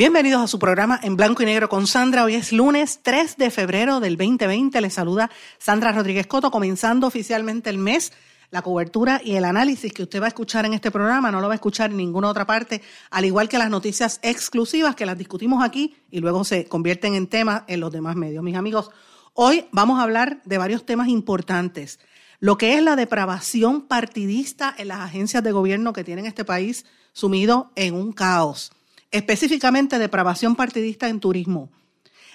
Bienvenidos a su programa en blanco y negro con Sandra. Hoy es lunes 3 de febrero del 2020. Les saluda Sandra Rodríguez Coto, comenzando oficialmente el mes. La cobertura y el análisis que usted va a escuchar en este programa no lo va a escuchar en ninguna otra parte, al igual que las noticias exclusivas que las discutimos aquí y luego se convierten en temas en los demás medios. Mis amigos, hoy vamos a hablar de varios temas importantes. Lo que es la depravación partidista en las agencias de gobierno que tienen este país sumido en un caos específicamente depravación partidista en turismo.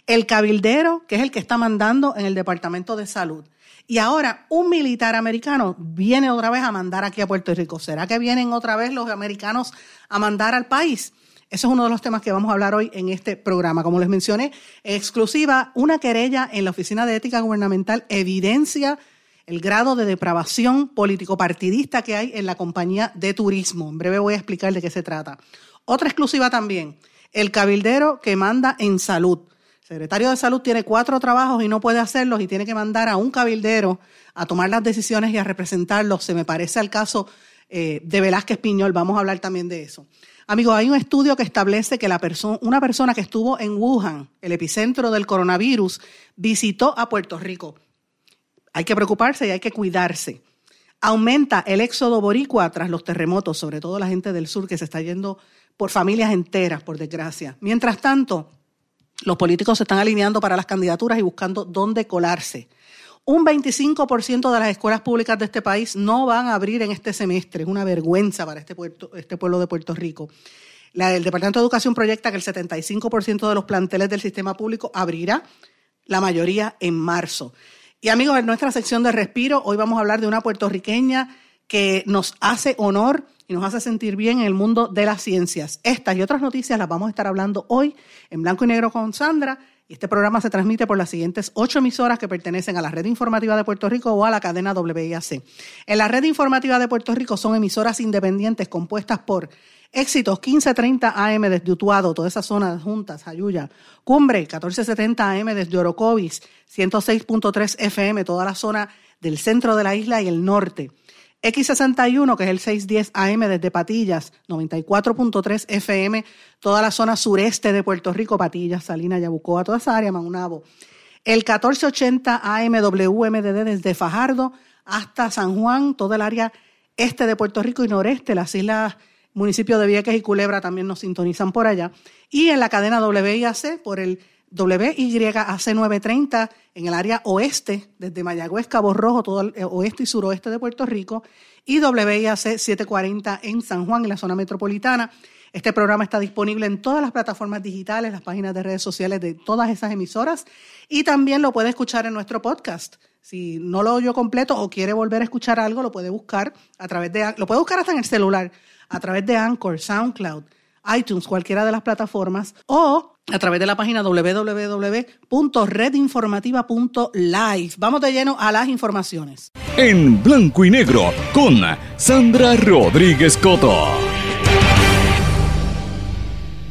El cabildero, que es el que está mandando en el Departamento de Salud. Y ahora un militar americano viene otra vez a mandar aquí a Puerto Rico. ¿Será que vienen otra vez los americanos a mandar al país? Ese es uno de los temas que vamos a hablar hoy en este programa. Como les mencioné, exclusiva, una querella en la Oficina de Ética Gubernamental evidencia el grado de depravación político-partidista que hay en la compañía de turismo. En breve voy a explicar de qué se trata. Otra exclusiva también, el cabildero que manda en salud. El secretario de salud tiene cuatro trabajos y no puede hacerlos y tiene que mandar a un cabildero a tomar las decisiones y a representarlos. Se me parece al caso eh, de Velázquez Piñol. Vamos a hablar también de eso. Amigos, hay un estudio que establece que la una persona que estuvo en Wuhan, el epicentro del coronavirus, visitó a Puerto Rico. Hay que preocuparse y hay que cuidarse. Aumenta el éxodo boricua tras los terremotos, sobre todo la gente del sur que se está yendo por familias enteras, por desgracia. Mientras tanto, los políticos se están alineando para las candidaturas y buscando dónde colarse. Un 25% de las escuelas públicas de este país no van a abrir en este semestre. Es una vergüenza para este, este pueblo de Puerto Rico. el Departamento de Educación proyecta que el 75% de los planteles del sistema público abrirá, la mayoría en marzo. Y amigos, en nuestra sección de respiro, hoy vamos a hablar de una puertorriqueña que nos hace honor y nos hace sentir bien en el mundo de las ciencias. Estas y otras noticias las vamos a estar hablando hoy en blanco y negro con Sandra. Y este programa se transmite por las siguientes ocho emisoras que pertenecen a la red informativa de Puerto Rico o a la cadena WIAC. En la red informativa de Puerto Rico son emisoras independientes compuestas por Éxitos 1530 AM desde Utuado, toda esa zona de Juntas, Jayuya. Cumbre 1470 AM desde Orocovis, 106.3 FM, toda la zona del centro de la isla y el norte. X61, que es el 610 AM desde Patillas, 94.3 FM, toda la zona sureste de Puerto Rico, Patillas, Salinas, Yabucoa, toda esa área, Maunabo. El 1480 AM WMDD desde Fajardo hasta San Juan, toda el área este de Puerto Rico y noreste, las islas, municipios de Vieques y Culebra también nos sintonizan por allá. Y en la cadena WIAC por el WYAC 930 en el área oeste, desde Mayagüez, Cabo Rojo, todo el oeste y suroeste de Puerto Rico, y WIAC 740 en San Juan, en la zona metropolitana. Este programa está disponible en todas las plataformas digitales, las páginas de redes sociales de todas esas emisoras y también lo puede escuchar en nuestro podcast. Si no lo oyó completo o quiere volver a escuchar algo, lo puede buscar a través de, lo puede buscar hasta en el celular, a través de Anchor, SoundCloud, iTunes, cualquiera de las plataformas, o a través de la página www.redinformativa.live. Vamos de lleno a las informaciones. En blanco y negro con Sandra Rodríguez Coto.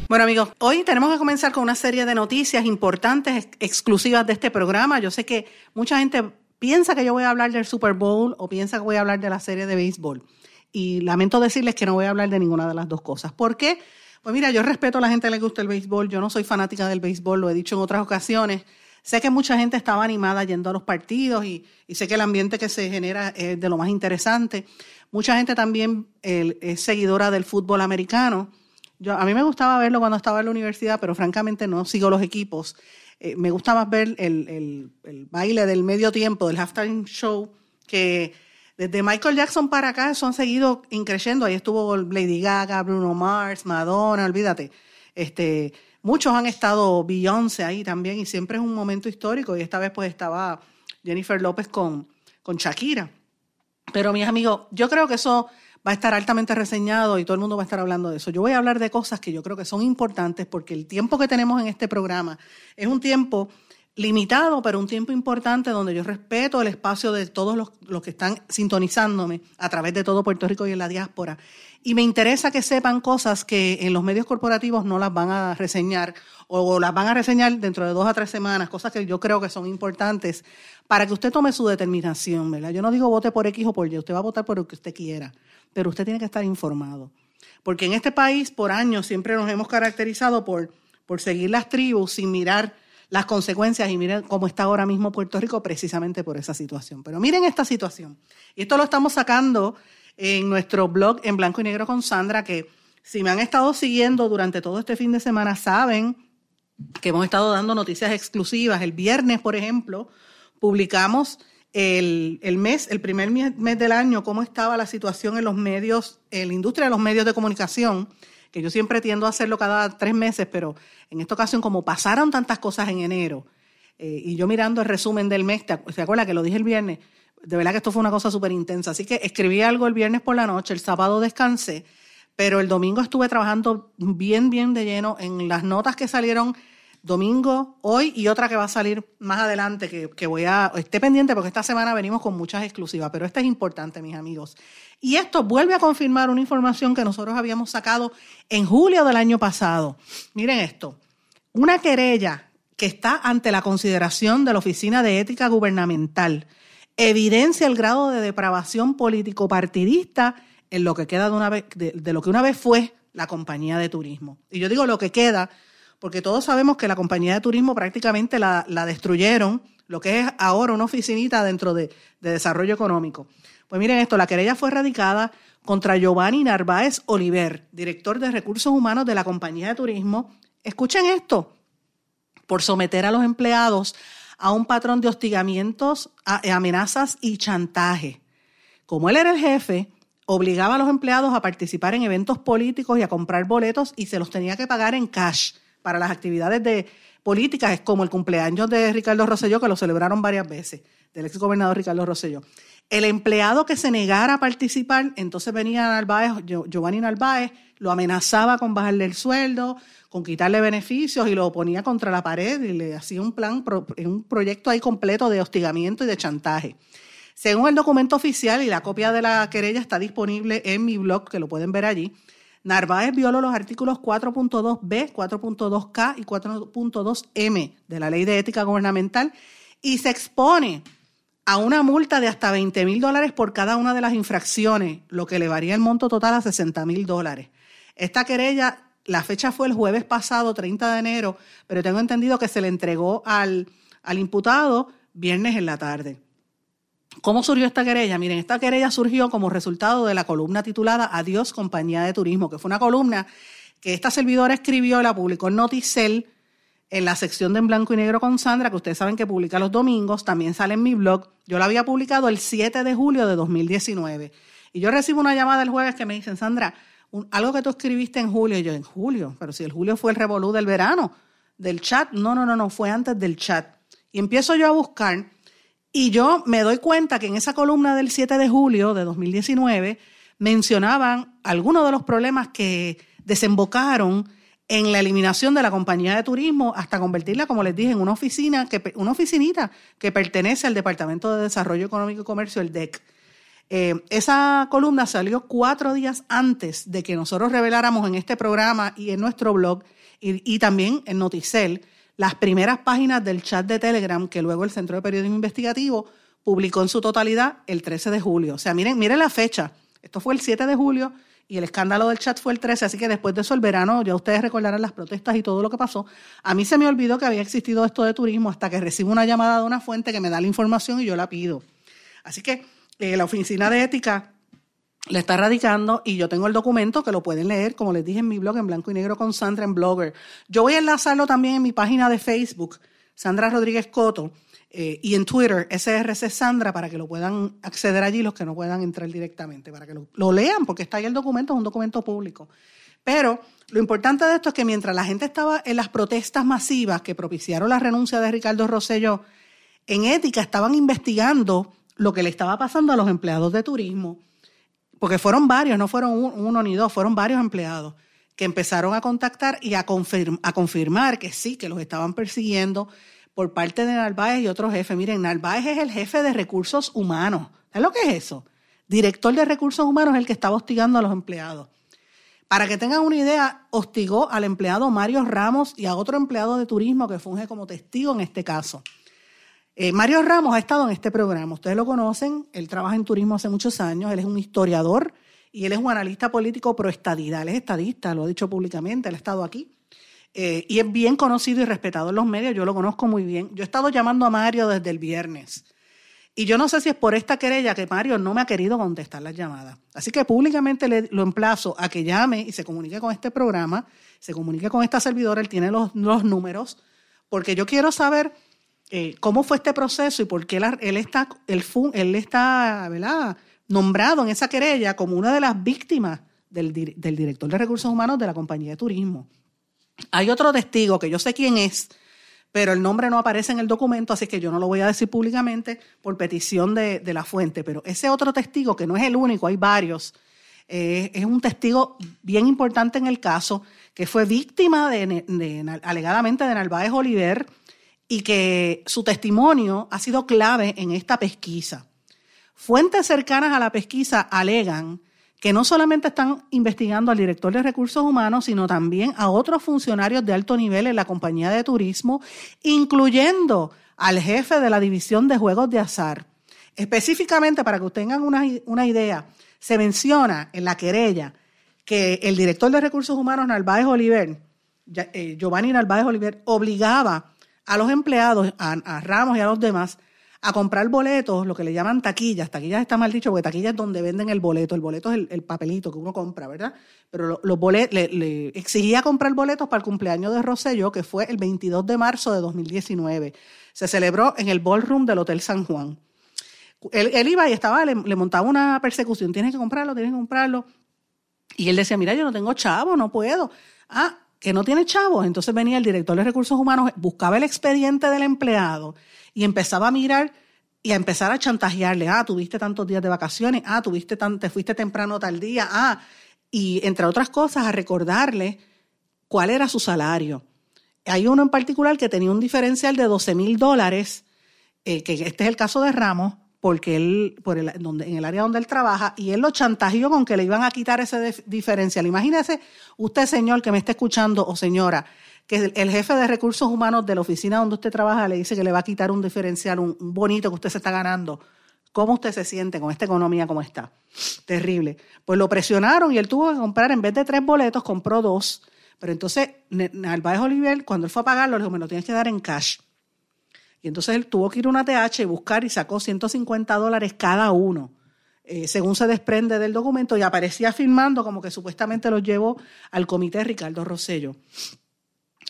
Bueno amigos, hoy tenemos que comenzar con una serie de noticias importantes, exclusivas de este programa. Yo sé que mucha gente piensa que yo voy a hablar del Super Bowl o piensa que voy a hablar de la serie de béisbol. Y lamento decirles que no voy a hablar de ninguna de las dos cosas. ¿Por qué? Pues mira, yo respeto a la gente que le gusta el béisbol, yo no soy fanática del béisbol, lo he dicho en otras ocasiones. Sé que mucha gente estaba animada yendo a los partidos y, sé que el ambiente que se genera es de lo más interesante. Mucha gente también es seguidora del fútbol americano. A mí me gustaba verlo cuando estaba en la universidad, pero francamente no sigo los equipos. Eh, me gustaba ver el, el baile del medio tiempo, del halftime show, que desde Michael Jackson para acá son seguido increciendo. Ahí estuvo Lady Gaga, Bruno Mars, Madonna, olvídate. Este, muchos han estado Beyoncé ahí también y siempre es un momento histórico y esta vez pues estaba Jennifer López con, con Shakira. Pero mis amigos, yo creo que eso va a estar altamente reseñado y todo el mundo va a estar hablando de eso. Yo voy a hablar de cosas que yo creo que son importantes porque el tiempo que tenemos en este programa es un tiempo limitado, pero un tiempo importante donde yo respeto el espacio de todos los, los, que están sintonizándome a través de todo Puerto Rico y en la diáspora. Y me interesa que sepan cosas que en los medios corporativos no las van a reseñar o las van a reseñar dentro de dos a tres semanas, cosas que yo creo que son importantes para que usted tome su determinación, ¿verdad? Yo no digo vote por X o por Y, usted va a votar por lo que usted quiera, pero usted tiene que estar informado. Porque en este país, por años, siempre nos hemos caracterizado por, por seguir las tribus sin mirar las consecuencias y miren cómo está ahora mismo Puerto Rico precisamente por esa situación. Pero miren esta situación. Y esto lo estamos sacando en nuestro blog en blanco y negro con Sandra, que si me han estado siguiendo durante todo este fin de semana saben que hemos estado dando noticias exclusivas. El viernes, por ejemplo, publicamos el, el, mes, el primer mes del año, cómo estaba la situación en los medios, en la industria de los medios de comunicación que yo siempre tiendo a hacerlo cada tres meses, pero en esta ocasión, como pasaron tantas cosas en enero, eh, y yo mirando el resumen del mes, ¿se acuerda que lo dije el viernes? De verdad que esto fue una cosa súper intensa. Así que escribí algo el viernes por la noche, el sábado descansé, pero el domingo estuve trabajando bien, bien de lleno en las notas que salieron domingo, hoy y otra que va a salir más adelante, que, que, voy a, esté pendiente porque esta semana venimos con muchas exclusivas, pero esta es importante, mis amigos. Y esto vuelve a confirmar una información que nosotros habíamos sacado en julio del año pasado. Miren esto, una querella que está ante la consideración de la Oficina de Ética Gubernamental evidencia el grado de depravación político-partidista en lo que queda de, una de, de lo que una vez fue la compañía de turismo. Y yo digo lo que queda porque todos sabemos que la compañía de turismo prácticamente la, destruyeron, lo que es ahora una oficinita dentro de, desarrollo económico. Pues miren esto, la querella fue radicada contra Giovanni Narváez Oliver, director de recursos humanos de la compañía de turismo. Escuchen esto, por someter a los empleados a un patrón de hostigamientos, amenazas y chantaje. Como él era el jefe, obligaba a los empleados a participar en eventos políticos y a comprar boletos y se los tenía que pagar en cash para las actividades de políticas, como el cumpleaños de Ricardo Rosselló, que lo celebraron varias veces, del ex gobernador Ricardo Rosselló. El empleado que se negara a participar, entonces venía Narváez, Giovanni Narváez, lo amenazaba con bajarle el sueldo, con quitarle beneficios y lo ponía contra la pared y le hacía un plan, un proyecto ahí completo de hostigamiento y de chantaje. Según el documento oficial y la copia de la querella está disponible en mi blog, que lo pueden ver allí, Narváez violó los artículos 4.2b, 4.2k y 4.2m de la Ley de Ética Gubernamental y se expone a una multa de hasta 20 mil dólares por cada una de las infracciones, lo que elevaría el monto total a 60 mil dólares. Esta querella, la fecha fue el jueves pasado, 30 de enero, pero tengo entendido que se le entregó al, al imputado viernes en la tarde. ¿Cómo surgió esta querella? Miren, esta querella surgió como resultado de la columna titulada Adiós Compañía de Turismo, que fue una columna que esta servidora escribió, la publicó en Noticel, en la sección de En Blanco y Negro con Sandra, que ustedes saben que publica los domingos, también sale en mi blog. Yo la había publicado el 7 de julio de 2019. Y yo recibo una llamada el jueves que me dicen, Sandra, algo que tú escribiste en julio. Y yo, en julio, pero si el julio fue el revolú del verano, del chat. No, no, no, no, fue antes del chat. Y empiezo yo a buscar y yo me doy cuenta que en esa columna del 7 de julio de 2019 mencionaban algunos de los problemas que desembocaron en la eliminación de la compañía de turismo hasta convertirla, como les dije, en una oficina, que, una oficinita que pertenece al Departamento de Desarrollo Económico y Comercio, el DEC. Eh, esa columna salió cuatro días antes de que nosotros reveláramos en este programa y en nuestro blog y, y también en Noticel las primeras páginas del chat de Telegram que luego el Centro de Periodismo Investigativo publicó en su totalidad el 13 de julio. O sea, miren, miren la fecha. Esto fue el 7 de julio y el escándalo del chat fue el 13, así que después de eso el verano, ya ustedes recordarán las protestas y todo lo que pasó. A mí se me olvidó que había existido esto de turismo hasta que recibo una llamada de una fuente que me da la información y yo la pido. Así que eh, la Oficina de Ética le está radicando y yo tengo el documento que lo pueden leer, como les dije en mi blog en blanco y negro con Sandra en Blogger. Yo voy a enlazarlo también en mi página de Facebook, Sandra Rodríguez Coto, eh, y en Twitter, SRC Sandra, para que lo puedan acceder allí los que no puedan entrar directamente, para que lo, lean, porque está ahí el documento, es un documento público. Pero lo importante de esto es que mientras la gente estaba en las protestas masivas que propiciaron la renuncia de Ricardo Rosselló, en ética estaban investigando lo que le estaba pasando a los empleados de turismo porque fueron varios, no fueron uno ni dos, fueron varios empleados que empezaron a contactar y a confirmar que sí, que los estaban persiguiendo por parte de Narváez y otros jefes. Miren, Narváez es el jefe de recursos humanos. ¿Sabes lo que es eso? Director de recursos humanos es el que estaba hostigando a los empleados. Para que tengan una idea, hostigó al empleado Mario Ramos y a otro empleado de turismo que funge como testigo en este caso. Eh, Mario Ramos ha estado en este programa, ustedes lo conocen, él trabaja en turismo hace muchos años, él es un historiador y él es un analista político pro estadidad, él es estadista, lo ha dicho públicamente, él ha estado aquí. Eh, y es bien conocido y respetado en los medios, yo lo conozco muy bien. Yo he estado llamando a Mario desde el viernes. Y yo no sé si es por esta querella que Mario no me ha querido contestar las llamadas. Así que públicamente le, lo emplazo a que llame y se comunique con este programa, se comunique con esta servidora, él tiene los, números, porque yo quiero saber eh, cómo fue este proceso y por qué él está, él, está nombrado en esa querella como una de las víctimas del, del director de recursos humanos de la compañía de turismo. Hay otro testigo que yo sé quién es, pero el nombre no aparece en el documento, así que yo no lo voy a decir públicamente por petición de, la fuente. Pero ese otro testigo, que no es el único, hay varios, eh, es un testigo bien importante en el caso, que fue víctima de, alegadamente de Narváez Oliver y que su testimonio ha sido clave en esta pesquisa. Fuentes cercanas a la pesquisa alegan que no solamente están investigando al director de recursos humanos, sino también a otros funcionarios de alto nivel en la compañía de turismo, incluyendo al jefe de la división de juegos de azar. Específicamente, para que tengan una, idea, se menciona en la querella que el director de recursos humanos, Narváez Oliver, eh, Giovanni Narváez Oliver, obligaba a los empleados, a Ramos y a los demás, a comprar boletos, lo que le llaman taquillas. Taquillas está mal dicho porque taquillas es donde venden el boleto. El boleto es el, papelito que uno compra, ¿verdad? Pero los boletos, le, exigía comprar boletos para el cumpleaños de Rosselló, que fue el 22 de marzo de 2019. Se celebró en el ballroom del Hotel San Juan. Él, iba y estaba, le, montaba una persecución. Tienes que comprarlo, tienes que comprarlo. Y él decía, mira, yo no tengo chavo, no puedo. Ah, que no tiene chavos. Entonces venía el director de recursos humanos, buscaba el expediente del empleado y empezaba a mirar y a empezar a chantajearle, ah, tuviste tantos días de vacaciones, ah, tuviste tan, te fuiste temprano tal día, ah, y entre otras cosas a recordarle cuál era su salario. Hay uno en particular que tenía un diferencial de 12 mil dólares, eh, que este es el caso de Ramos, porque él, por el, donde, en el área donde él trabaja, y él lo chantajeó con que le iban a quitar ese diferencial. Imagínese usted, señor, que me está escuchando, o señora, que el, jefe de recursos humanos de la oficina donde usted trabaja le dice que le va a quitar un diferencial, un, bonito que usted se está ganando. ¿Cómo usted se siente con esta economía como está? Terrible. Pues lo presionaron y él tuvo que comprar, en vez de tres boletos, compró dos. Pero entonces, Narváez Oliver, cuando él fue a pagarlo, le dijo, me lo tienes que dar en cash. Y entonces él tuvo que ir a una TH y buscar y sacó 150 dólares cada uno. Eh, según se desprende del documento, y aparecía firmando como que supuestamente los llevó al comité Ricardo Rosello.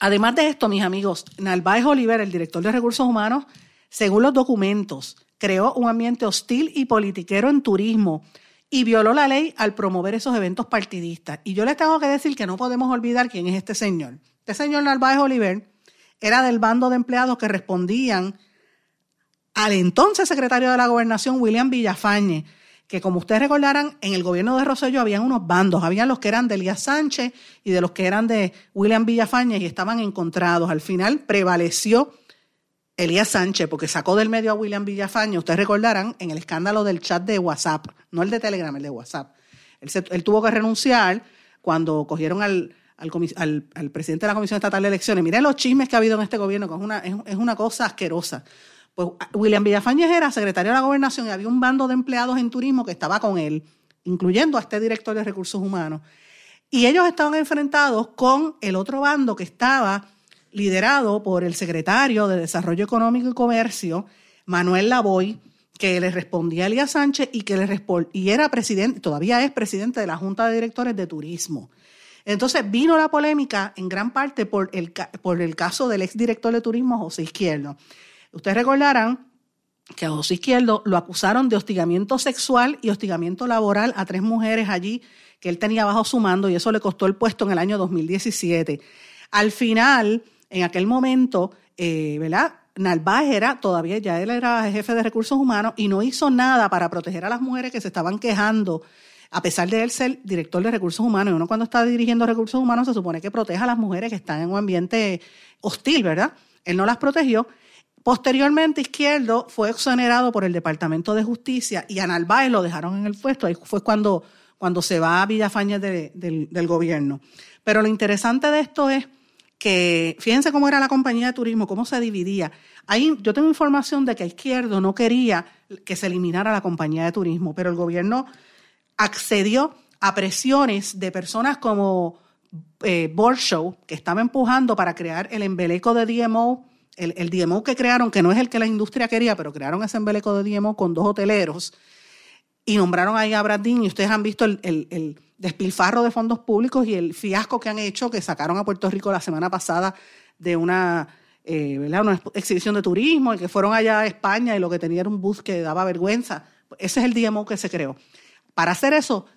Además de esto, mis amigos, Narváez Oliver, el director de recursos humanos, según los documentos, creó un ambiente hostil y politiquero en turismo y violó la ley al promover esos eventos partidistas. Y yo les tengo que decir que no podemos olvidar quién es este señor. Este señor Narváez Oliver era del bando de empleados que respondían al entonces secretario de la gobernación, William Villafañe, que como ustedes recordarán, en el gobierno de Rosselló habían unos bandos, habían los que eran de Elías Sánchez y de los que eran de William Villafañez y estaban encontrados. Al final prevaleció Elías Sánchez porque sacó del medio a William Villafañez, ustedes recordarán, en el escándalo del chat de WhatsApp, no el de Telegram, el de WhatsApp. Él, tuvo que renunciar cuando cogieron al, al, presidente de la Comisión Estatal de Elecciones. Miren los chismes que ha habido en este gobierno, que es una, es una cosa asquerosa. Pues William Villafañez era secretario de la gobernación y había un bando de empleados en turismo que estaba con él, incluyendo a este director de recursos humanos. Y ellos estaban enfrentados con el otro bando que estaba liderado por el secretario de Desarrollo Económico y Comercio, Manuel Lavoy, que le respondía a Elías Sánchez y que le y era presidente, todavía es presidente de la Junta de Directores de Turismo. Entonces vino la polémica en gran parte por el, por el caso del exdirector de turismo José Izquierdo. Ustedes recordarán que a José Izquierdo lo acusaron de hostigamiento sexual y hostigamiento laboral a tres mujeres allí que él tenía bajo su mando y eso le costó el puesto en el año 2017. Al final, en aquel momento, eh, ¿verdad? Narváez era, todavía ya él era jefe de recursos humanos y no hizo nada para proteger a las mujeres que se estaban quejando a pesar de él ser director de recursos humanos, y uno cuando está dirigiendo recursos humanos se supone que proteja a las mujeres que están en un ambiente hostil, ¿verdad? Él no las protegió. Posteriormente, Izquierdo fue exonerado por el Departamento de Justicia y a lo dejaron en el puesto. Ahí fue cuando, cuando se va a Villafañez del gobierno. Pero lo interesante de esto es que, fíjense cómo era la compañía de turismo, cómo se dividía. Ahí yo tengo información de que Izquierdo no quería que se eliminara la compañía de turismo, pero el gobierno accedió a presiones de personas como eh, Borshow, que estaba empujando para crear el embeleco de DMO, el, el, DMO que crearon, que no es el que la industria quería, pero crearon ese embeleco de DMO con dos hoteleros y nombraron ahí a Brad y ustedes han visto el, despilfarro de fondos públicos y el fiasco que han hecho, que sacaron a Puerto Rico la semana pasada de una, eh, exhibición de turismo y que fueron allá a España y lo que tenía era un bus que daba vergüenza. Ese es el DMO que se creó. Para hacer eso,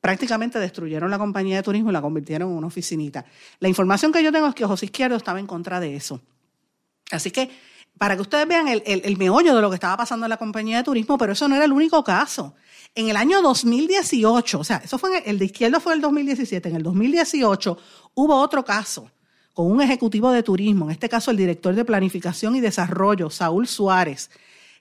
prácticamente destruyeron la compañía de turismo y la convirtieron en una oficinita. La información que yo tengo es que José Izquierdo estaba en contra de eso. Así que, para que ustedes vean el, el, meollo de lo que estaba pasando en la compañía de turismo, pero eso no era el único caso. En el año 2018, o sea, eso fue el, de izquierda fue el 2017, en el 2018 hubo otro caso con un ejecutivo de turismo, en este caso el director de planificación y desarrollo, Saúl Suárez,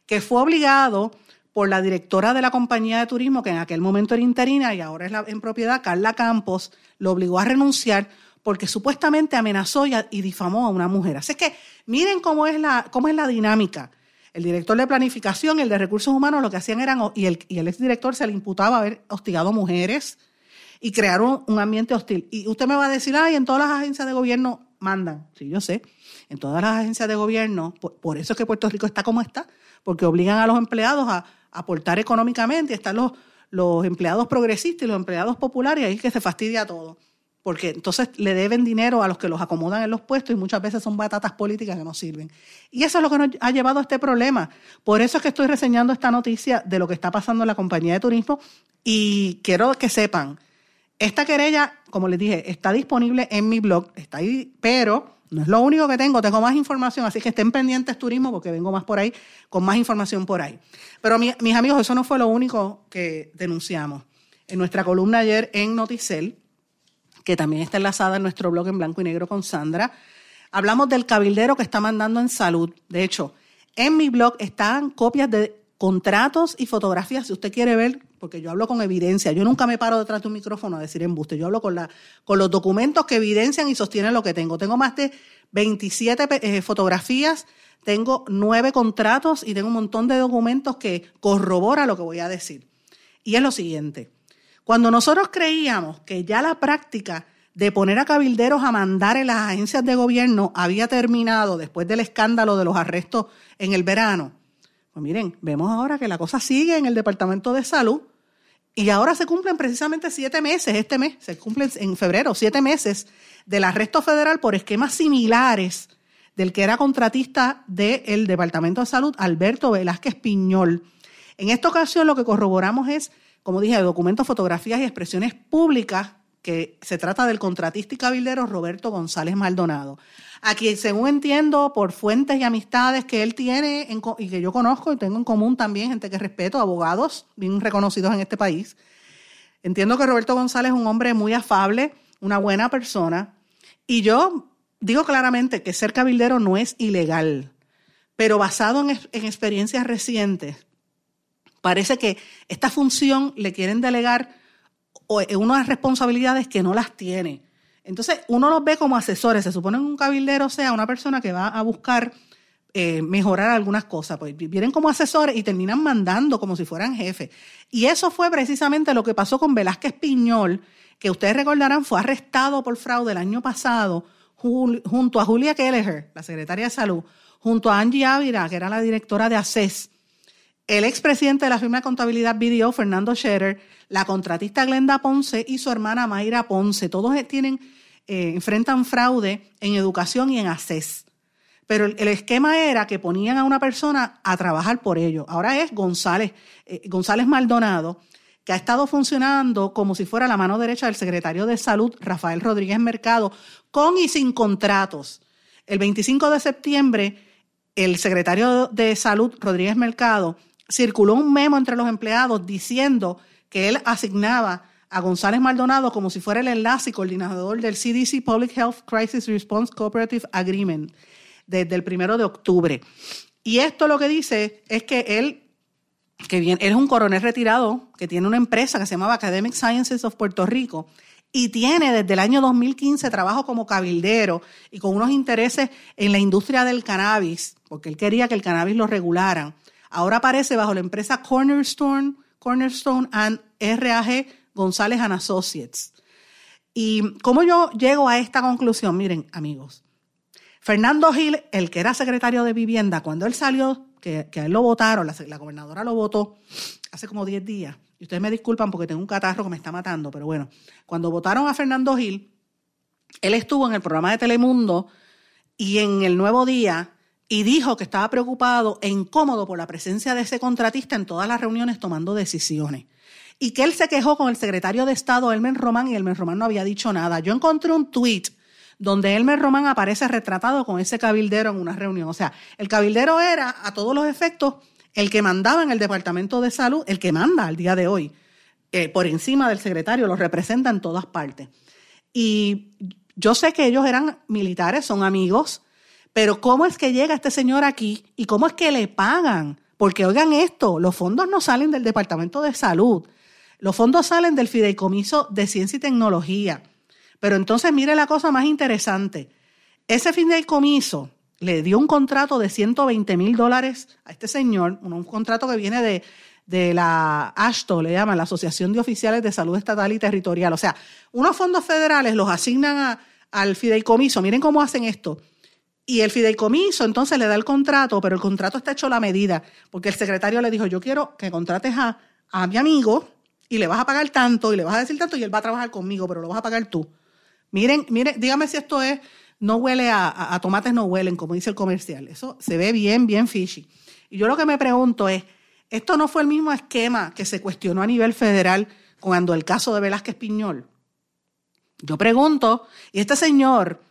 que fue obligado por la directora de la compañía de turismo, que en aquel momento era interina y ahora es la, en propiedad, Carla Campos, lo obligó a renunciar porque supuestamente amenazó y, difamó a una mujer. Así que miren cómo es la, cómo es la dinámica. El director de planificación el de recursos humanos lo que hacían eran, y el, y el exdirector se le imputaba haber hostigado mujeres y crear un, ambiente hostil. Y usted me va a decir, ay, en todas las agencias de gobierno mandan. Sí, yo sé. En todas las agencias de gobierno, por eso es que Puerto Rico está como está, porque obligan a los empleados a, aportar económicamente, están los, los empleados progresistas y los empleados populares, y ahí es que se fastidia todo. Porque entonces le deben dinero a los que los acomodan en los puestos y muchas veces son batatas políticas que no sirven. Y eso es lo que nos ha llevado a este problema. Por eso es que estoy reseñando esta noticia de lo que está pasando en la compañía de turismo y quiero que sepan, esta querella, como les dije, está disponible en mi blog, está ahí, pero no es lo único que tengo, tengo más información, así que estén pendientes turismo porque vengo más por ahí, con más información por ahí. Pero mis amigos, eso no fue lo único que denunciamos. En nuestra columna ayer en Noticel, que también está enlazada en nuestro blog en blanco y negro con Sandra, hablamos del cabildero que está mandando en salud. De hecho, en mi blog están copias de contratos y fotografías, si usted quiere ver, porque yo hablo con evidencia, yo nunca me paro detrás de un micrófono a decir embuste, yo hablo con, la, con los documentos que evidencian y sostienen lo que tengo. Tengo más de 27 eh, fotografías, tengo nueve contratos y tengo un montón de documentos que corroboran lo que voy a decir. Y es lo siguiente, cuando nosotros creíamos que ya la práctica de poner a cabilderos a mandar en las agencias de gobierno había terminado después del escándalo de los arrestos en el verano, pues miren, vemos ahora que la cosa sigue en el Departamento de Salud y ahora se cumplen precisamente siete meses, este mes, se cumplen en febrero, siete meses del arresto federal por esquemas similares del que era contratista del Departamento de Salud, Alberto Velázquez Piñol. En esta ocasión lo que corroboramos es, como dije, documentos, fotografías y expresiones públicas que se trata del contratista y cabildero Roberto González Maldonado a quien según entiendo por fuentes y amistades que él tiene y que yo conozco y tengo en común también, gente que respeto, abogados bien reconocidos en este país. Entiendo que Roberto González es un hombre muy afable, una buena persona, y yo digo claramente que ser cabildero no es ilegal, pero basado en, en experiencias recientes, parece que esta función le quieren delegar unas responsabilidades que no las tiene. Entonces, uno los ve como asesores. Se supone que un cabildero sea una persona que va a buscar eh, mejorar algunas cosas. Pues vienen como asesores y terminan mandando como si fueran jefes. Y eso fue precisamente lo que pasó con Velázquez Piñol, que ustedes recordarán fue arrestado por fraude el año pasado junto a Julia Kelleher, la secretaria de Salud, junto a Angie Ávila, que era la directora de ACES, el expresidente de la firma de contabilidad BDO, Fernando Scherer, la contratista Glenda Ponce y su hermana Mayra Ponce. Todos tienen eh, enfrentan fraude en educación y en ACES. Pero el, esquema era que ponían a una persona a trabajar por ello. Ahora es González, eh, González Maldonado, que ha estado funcionando como si fuera la mano derecha del secretario de Salud, Rafael Rodríguez Mercado, con y sin contratos. El 25 de septiembre, el secretario de Salud, Rodríguez Mercado, circuló un memo entre los empleados diciendo que él asignaba a González Maldonado como si fuera el enlace y coordinador del CDC Public Health Crisis Response Cooperative Agreement desde el primero de octubre. Y esto lo que dice es que él, que bien, él es un coronel retirado que tiene una empresa que se llamaba Academic Sciences of Puerto Rico y tiene desde el año 2015 trabajo como cabildero y con unos intereses en la industria del cannabis, porque él quería que el cannabis lo regularan. Ahora aparece bajo la empresa Cornerstone, Cornerstone and RAG González and Associates. ¿Y cómo yo llego a esta conclusión? Miren, amigos, Fernando Gil, el que era secretario de vivienda, cuando él salió, que, a él lo votaron, la, gobernadora lo votó hace como 10 días, y ustedes me disculpan porque tengo un catarro que me está matando, pero bueno, cuando votaron a Fernando Gil, él estuvo en el programa de Telemundo y en el Nuevo Día y dijo que estaba preocupado e incómodo por la presencia de ese contratista en todas las reuniones tomando decisiones y que él se quejó con el secretario de Estado, Elmer Román, y Elmer Román no había dicho nada. Yo encontré un tweet donde Elmer Román aparece retratado con ese cabildero en una reunión. O sea, el cabildero era, a todos los efectos, el que mandaba en el Departamento de Salud, el que manda al día de hoy, eh, por encima del secretario, lo representa en todas partes. Y yo sé que ellos eran militares, son amigos, pero ¿cómo es que llega este señor aquí y cómo es que le pagan? Porque oigan esto, los fondos no salen del Departamento de Salud, los fondos salen del Fideicomiso de Ciencia y Tecnología. Pero entonces mire la cosa más interesante. Ese fideicomiso le dio un contrato de 120 mil dólares a este señor, un, contrato que viene de, de la ASHTO, le llaman, la Asociación de Oficiales de Salud Estatal y Territorial. O sea, unos fondos federales los asignan al fideicomiso. Miren cómo hacen esto. Y el fideicomiso entonces le da el contrato, pero el contrato está hecho a la medida, porque el secretario le dijo, yo quiero que contrates a, a mi amigo, y le vas a pagar tanto y le vas a decir tanto y él va a trabajar conmigo, pero lo vas a pagar tú. Miren, miren, dígame si esto es, no huele a, tomates, no huelen, como dice el comercial. Eso se ve bien, bien fishy. Y yo lo que me pregunto es, ¿esto no fue el mismo esquema que se cuestionó a nivel federal cuando el caso de Velázquez Piñol? Yo pregunto, y este señor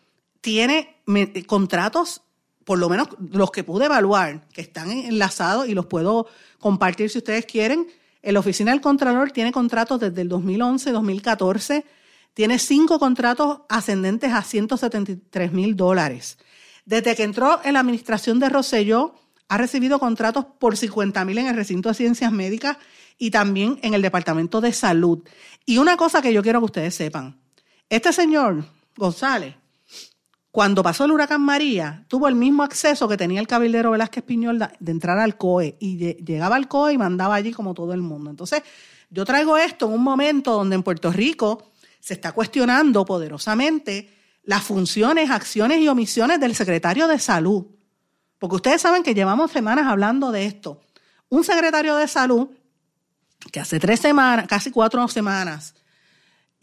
tiene contratos, por lo menos los que pude evaluar, que están enlazados y los puedo compartir si ustedes quieren, la Oficina del Contralor tiene contratos desde el 2011, 2014, tiene cinco contratos ascendentes a 173 mil dólares. Desde que entró en la administración de Rosselló, ha recibido contratos por 50 mil en el recinto de ciencias médicas y también en el Departamento de Salud. Y una cosa que yo quiero que ustedes sepan, este señor González cuando pasó el huracán María, tuvo el mismo acceso que tenía el cabildero Velázquez Piñol de entrar al COE y llegaba al COE y mandaba allí como todo el mundo. Entonces, yo traigo esto en un momento donde en Puerto Rico se está cuestionando poderosamente las funciones, acciones y omisiones del secretario de salud. Porque ustedes saben que llevamos semanas hablando de esto. Un secretario de salud que hace tres semanas, casi cuatro semanas,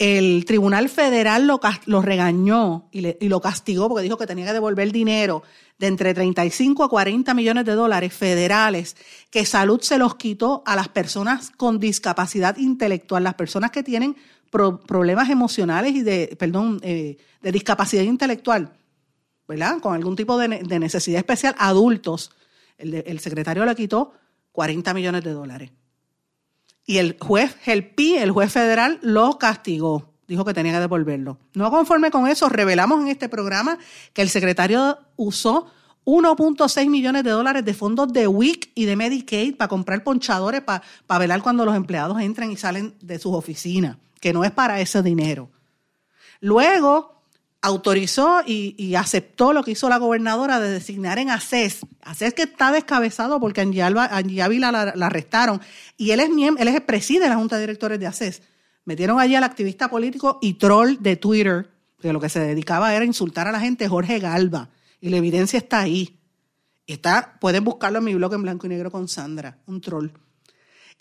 el Tribunal Federal lo, lo regañó y, lo castigó porque dijo que tenía que devolver dinero de entre 35 a 40 millones de dólares federales que salud se los quitó a las personas con discapacidad intelectual, las personas que tienen problemas emocionales y de, perdón, eh, de discapacidad intelectual, ¿verdad? Con algún tipo de, necesidad especial, adultos. El, el secretario le quitó 40 millones de dólares. Y el juez, el PI, el juez federal, lo castigó. Dijo que tenía que devolverlo. No conforme con eso, revelamos en este programa que el secretario usó 1.6 millones de dólares de fondos de WIC y de Medicaid para comprar ponchadores para, para velar cuando los empleados entran y salen de sus oficinas, que no es para ese dinero. Luego, autorizó y, aceptó lo que hizo la gobernadora de designar en ACES. ACES que está descabezado porque Angie, la, arrestaron y él es, él es el presidente de la Junta de Directores de ACES. Metieron allí al activista político y troll de Twitter, que lo que se dedicaba era insultar a la gente, Jorge Galva. Y la evidencia está ahí. Está, pueden buscarlo en mi blog en blanco y negro con Sandra, un troll.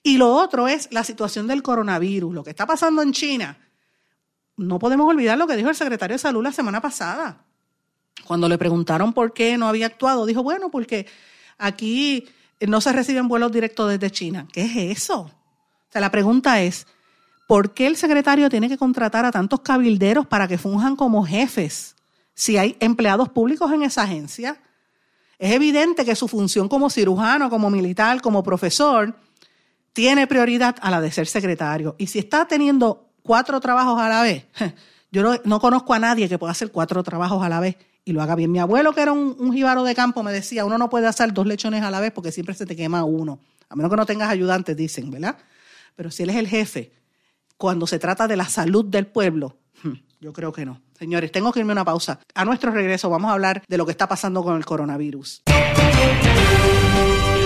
Y lo otro es la situación del coronavirus, lo que está pasando en China no podemos olvidar lo que dijo el secretario de Salud la semana pasada. Cuando le preguntaron por qué no había actuado, dijo, bueno, porque aquí no se reciben vuelos directos desde China. ¿Qué es eso? O sea, la pregunta es, ¿por qué el secretario tiene que contratar a tantos cabilderos para que funjan como jefes si hay empleados públicos en esa agencia? Es evidente que su función como cirujano, como militar, como profesor, tiene prioridad a la de ser secretario. Y si está teniendo cuatro trabajos a la vez. Yo no, no, conozco a nadie que pueda hacer cuatro trabajos a la vez y lo haga bien. Mi abuelo, que era un, un de campo, me decía, uno no puede hacer dos lechones a la vez porque siempre se te quema uno. A menos que no tengas ayudantes, dicen, ¿verdad? Pero si él es el jefe, cuando se trata de la salud del pueblo, hmm, yo creo que no. Señores, tengo que irme a una pausa. A nuestro regreso vamos a hablar de lo que está pasando con el coronavirus.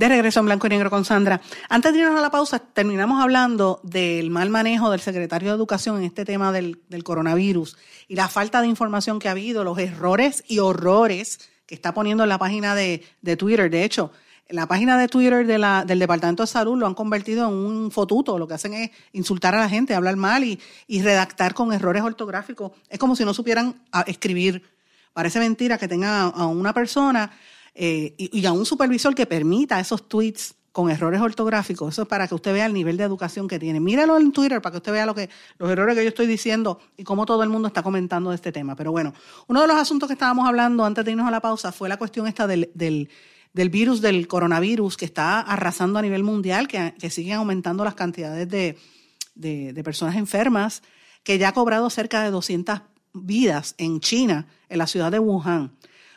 De regreso en blanco y negro con Sandra. Antes de irnos a la pausa, terminamos hablando del mal manejo del secretario de Educación en este tema del, coronavirus y la falta de información que ha habido, los errores y horrores que está poniendo en la página de, Twitter. De hecho, la página de Twitter del Departamento de Salud lo han convertido en un fotuto. Lo que hacen es insultar a la gente, hablar mal y, y redactar con errores ortográficos. Es como si no supieran escribir. Parece mentira que tenga a una persona eh, y, a un supervisor que permita esos tweets con errores ortográficos. Eso es para que usted vea el nivel de educación que tiene. Míralo en Twitter para que usted vea lo que, los errores que yo estoy diciendo y cómo todo el mundo está comentando de este tema. Pero bueno, uno de los asuntos que estábamos hablando antes de irnos a la pausa fue la cuestión esta del, del, virus, del coronavirus, que está arrasando a nivel mundial, que, que siguen aumentando las cantidades de, de, de personas enfermas, que ya ha cobrado cerca de 200 vidas en China, en la ciudad de Wuhan.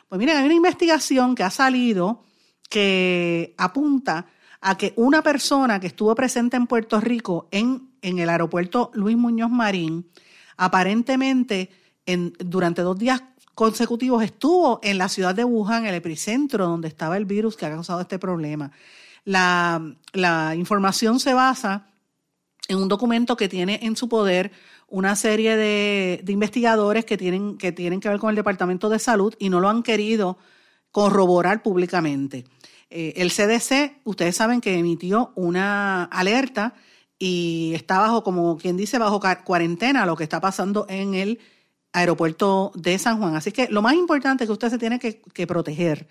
Pues miren, hay una investigación que ha salido que apunta a que una persona que estuvo presente en Puerto Rico en, en el aeropuerto Luis Muñoz Marín, aparentemente en, durante dos días consecutivos estuvo en la ciudad de Wuhan, el epicentro donde estaba el virus que ha causado este problema. La, la información se basa en un documento que tiene en su poder una serie de, de, investigadores que tienen, que tienen que ver con el Departamento de Salud y no lo han querido corroborar públicamente. Eh, el CDC, ustedes saben que emitió una alerta y está bajo, como quien dice, bajo cuarentena lo que está pasando en el aeropuerto de San Juan. Así que lo más importante es que usted se tiene que, que proteger.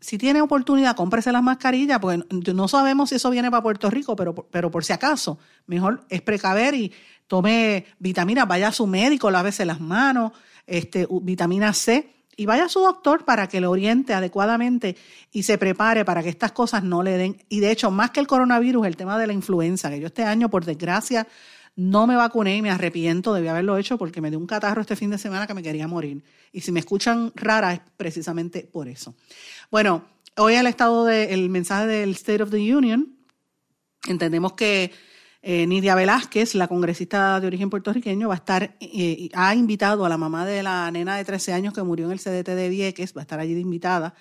Si tiene oportunidad, cómprese las mascarillas, porque no sabemos si eso viene para Puerto Rico, pero, pero por si acaso, mejor es precaver y tome vitaminas, vaya a su médico, lávese las manos, este, vitamina C, y vaya a su doctor para que lo oriente adecuadamente y se prepare para que estas cosas no le den. Y de hecho, más que el coronavirus, el tema de la influenza, que yo este año, por desgracia, no me vacuné y me arrepiento, debí haberlo hecho porque me dio un catarro este fin de semana que me quería morir. Y si me escuchan rara es precisamente por eso. Bueno, hoy el estado del mensaje del State of the Union, entendemos que eh, Nidia Velázquez, la congresista de origen puertorriqueño, va a estar, eh, ha invitado a la mamá de la nena de 13 años que murió en el CDT de Vieques, va a estar allí de invitada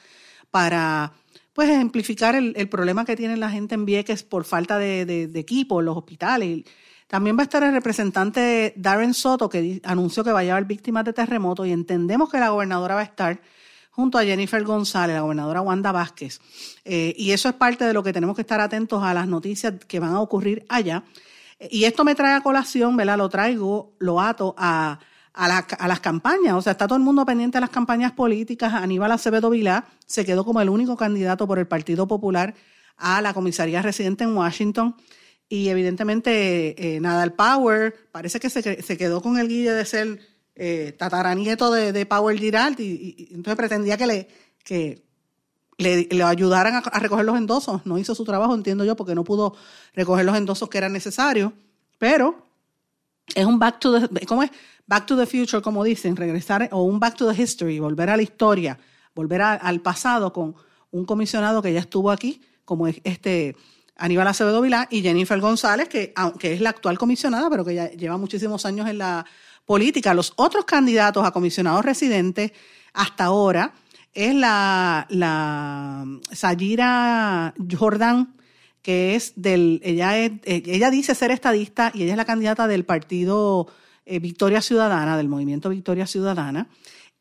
para pues ejemplificar el, el problema que tiene la gente en Vieques por falta de, de, de equipo en los hospitales. También va a estar el representante Darren Soto, que anunció que va a llevar víctimas de terremoto y entendemos que la gobernadora va a estar junto a Jennifer González, la gobernadora Wanda Vázquez. Eh, y eso es parte de lo que tenemos que estar atentos a las noticias que van a ocurrir allá. Y esto me trae a colación, ¿verdad? Lo traigo, lo ato a, a, las campañas. O sea, está todo el mundo pendiente de las campañas políticas. Aníbal Acevedo Vilá se quedó como el único candidato por el Partido Popular a la comisaría residente en Washington. Y evidentemente, eh, Nadal Power parece que se, se quedó con el guille de ser eh, tataranieto de, de Power Girard y, entonces pretendía que le, que le, ayudaran a, recoger los endosos. No hizo su trabajo, entiendo yo, porque no pudo recoger los endosos que eran necesarios, pero es un back to the, ¿cómo es? Back to the future, como dicen, regresar, o un back to the history, volver a la historia, volver al pasado con un comisionado que ya estuvo aquí, como este Aníbal Acevedo Vilá y Jennifer González, que aunque es la actual comisionada, pero que ya lleva muchísimos años en la política. Los otros candidatos a comisionados residentes hasta ahora es la, la Sayira Jordan, que es del, ella es, ella dice ser estadista y ella es la candidata del partido eh, Victoria Ciudadana, del movimiento Victoria Ciudadana.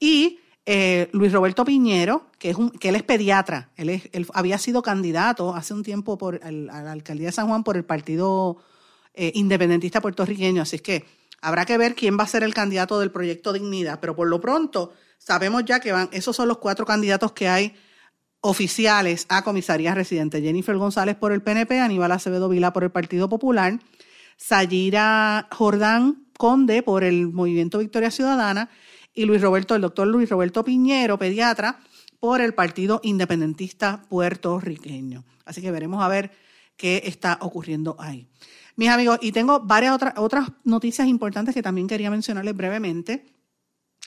Y eh, Luis Roberto Piñero, que, es un, que él es pediatra, él, es, él había sido candidato hace un tiempo por a la alcaldía de San Juan por el partido eh, independentista puertorriqueño, así es que Habrá que ver quién va a ser el candidato del proyecto Dignidad, pero por lo pronto sabemos ya que van, esos son los cuatro candidatos que hay oficiales a comisarías residentes. Jennifer González por el PNP, Aníbal Acevedo Vila por el Partido Popular, Sayira Jordán Conde por el Movimiento Victoria Ciudadana y Luis Roberto, el doctor Luis Roberto Piñero, pediatra, por el Partido Independentista Puertorriqueño. Así que veremos a ver qué está ocurriendo ahí. Mis amigos, y tengo varias otras, noticias importantes que también quería mencionarles brevemente.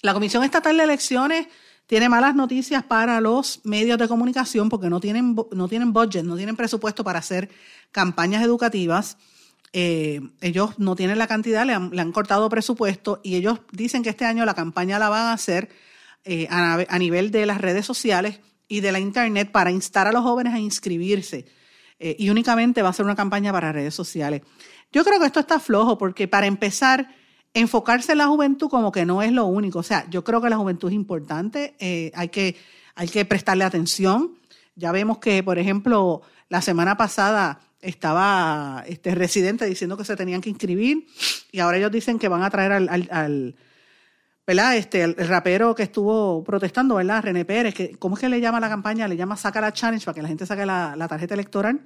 La Comisión Estatal de Elecciones tiene malas noticias para los medios de comunicación porque no tienen, no tienen budget, no tienen presupuesto para hacer campañas educativas. Eh, ellos no tienen la cantidad, le han, cortado presupuesto y ellos dicen que este año la campaña la van a hacer eh, a, nivel de las redes sociales y de la internet para instar a los jóvenes a inscribirse. Eh, y únicamente va a ser una campaña para redes sociales. Yo creo que esto está flojo porque para empezar, enfocarse en la juventud como que no es lo único. O sea, yo creo que la juventud es importante, eh, hay, que, hay que prestarle atención. Ya vemos que, por ejemplo, la semana pasada estaba este residente diciendo que se tenían que inscribir y ahora ellos dicen que van a traer al, al, ¿verdad? Este, el, rapero que estuvo protestando, ¿verdad? René Pérez, que, ¿cómo es que le llama la campaña? Le llama Saca la Challenge para que la gente saque la, tarjeta electoral.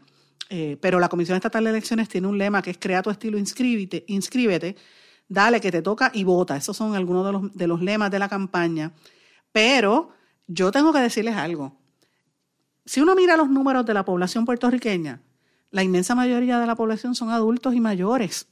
Eh, pero la Comisión Estatal de Elecciones tiene un lema que es Crea tu estilo, inscríbete, inscríbete dale que te toca y vota. Esos son algunos de los, de los lemas de la campaña. Pero yo tengo que decirles algo. Si uno mira los números de la población puertorriqueña, la inmensa mayoría de la población son adultos y mayores.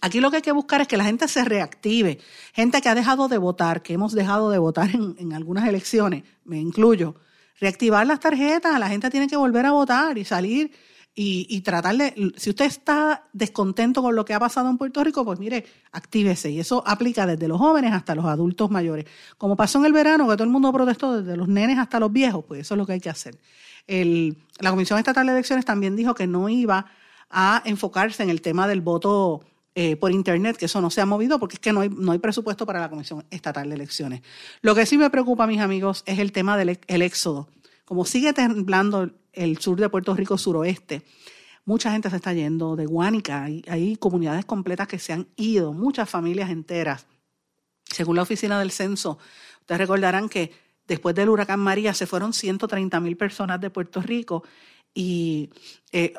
Aquí lo que hay que buscar es que la gente se reactive. Gente que ha dejado de votar, que hemos dejado de votar en, algunas elecciones, me incluyo. Reactivar las tarjetas, la gente tiene que volver a votar y salir y, tratar de, si usted está descontento con lo que ha pasado en Puerto Rico, pues mire, actívese. Y eso aplica desde los jóvenes hasta los adultos mayores. Como pasó en el verano, que todo el mundo protestó, desde los nenes hasta los viejos, pues eso es lo que hay que hacer. La Comisión Estatal de Elecciones también dijo que no iba a enfocarse en el tema del voto eh, por Internet, que eso no se ha movido porque es que no hay, no hay presupuesto para la Comisión Estatal de Elecciones. Lo que sí me preocupa, mis amigos, es el tema del el éxodo. Como sigue temblando el sur de Puerto Rico suroeste, mucha gente se está yendo de Guánica. Hay, hay comunidades completas que se han ido, muchas familias enteras. Según la oficina del censo, ustedes recordarán que después del huracán María se fueron 130 mil personas de Puerto Rico y eh,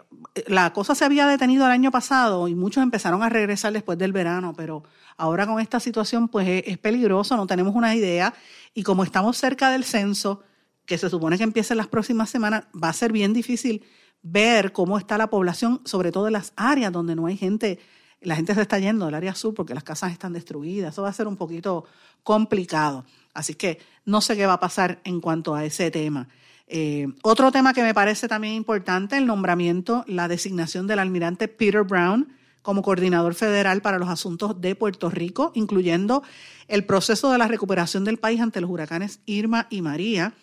la cosa se había detenido el año pasado y muchos empezaron a regresar después del verano, pero ahora con esta situación pues es, peligroso, no tenemos una idea y como estamos cerca del censo, que se supone que empiece en las próximas semanas, va a ser bien difícil ver cómo está la población, sobre todo en las áreas donde no hay gente, la gente se está yendo del área sur porque las casas están destruidas, eso va a ser un poquito complicado. Así que no sé qué va a pasar en cuanto a ese tema. Eh, otro tema que me parece también importante, el nombramiento, la designación del almirante Peter Brown como coordinador federal para los asuntos de Puerto Rico, incluyendo el proceso de la recuperación del país ante los huracanes Irma y María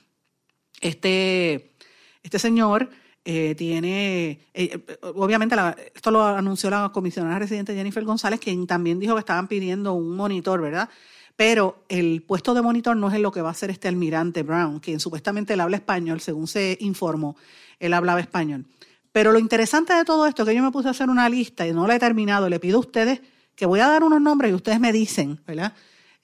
este, este señor eh, tiene, eh, obviamente esto lo anunció la comisionada residente Jennifer González, quien también dijo que estaban pidiendo un monitor, ¿verdad? Pero el puesto de monitor no es lo que va a hacer este almirante Brown, quien supuestamente él habla español, según se informó, él hablaba español. Pero lo interesante de todo esto es que yo me puse a hacer una lista y no la he terminado. Le pido a ustedes que voy a dar unos nombres y ustedes me dicen, ¿verdad?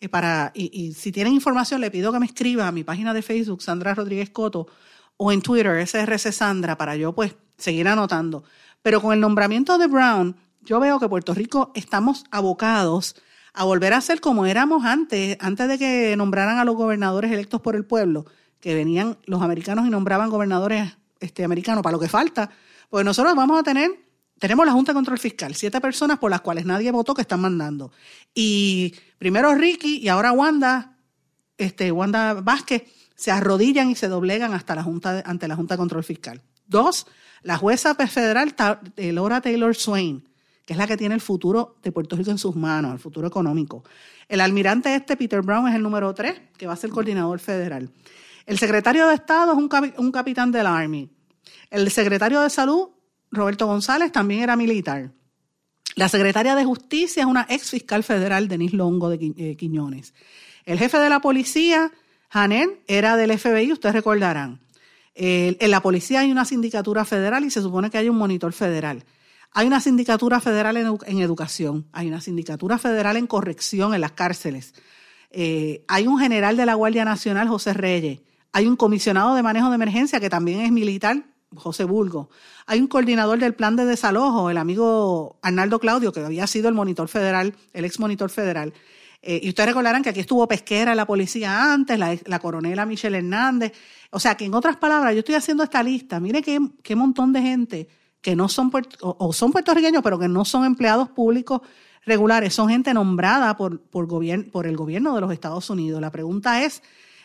para, y, si tienen información, le pido que me escriba a mi página de Facebook, Sandra Rodríguez Coto, o en Twitter, SRC Sandra, para yo pues seguir anotando. Pero con el nombramiento de Brown, yo veo que Puerto Rico estamos abocados a volver a ser como éramos antes, antes de que nombraran a los gobernadores electos por el pueblo, que venían los americanos y nombraban gobernadores este, americanos para lo que falta. Pues nosotros vamos a tener tenemos la Junta de Control Fiscal, siete personas por las cuales nadie votó que están mandando. Y primero Ricky y ahora Wanda, este, Wanda Vázquez, se arrodillan y se doblegan hasta la junta, ante la Junta de Control Fiscal. Dos, la jueza federal Laura Taylor Swain, que es la que tiene el futuro de Puerto Rico en sus manos, el futuro económico. El almirante este, Peter Brown, es el número tres, que va a ser coordinador federal. El secretario de Estado es un, capitán del Army. El secretario de Salud Roberto González también era militar. La secretaria de Justicia es una ex fiscal federal, Denise Longo de eh, Quiñones. El jefe de la policía, Janen, era del FBI, ustedes recordarán. en la policía hay una sindicatura federal y se supone que hay un monitor federal. Hay una sindicatura federal en, educación, hay una sindicatura federal en corrección en las cárceles, eh, hay un general de la Guardia Nacional, José Reyes, hay un comisionado de manejo de emergencia que también es militar, José Bulgo, hay un coordinador del plan de desalojo, el amigo Arnaldo Claudio, que había sido el monitor federal, el ex monitor federal. Eh, y ustedes recordarán que aquí estuvo Pesquera, la policía antes, la, coronela Michelle Hernández. O sea, que en otras palabras, yo estoy haciendo esta lista. Mire qué, qué montón de gente que no son, o, son puertorriqueños, pero que no son empleados públicos regulares, son gente nombrada por, por, por el gobierno de los Estados Unidos. La pregunta es,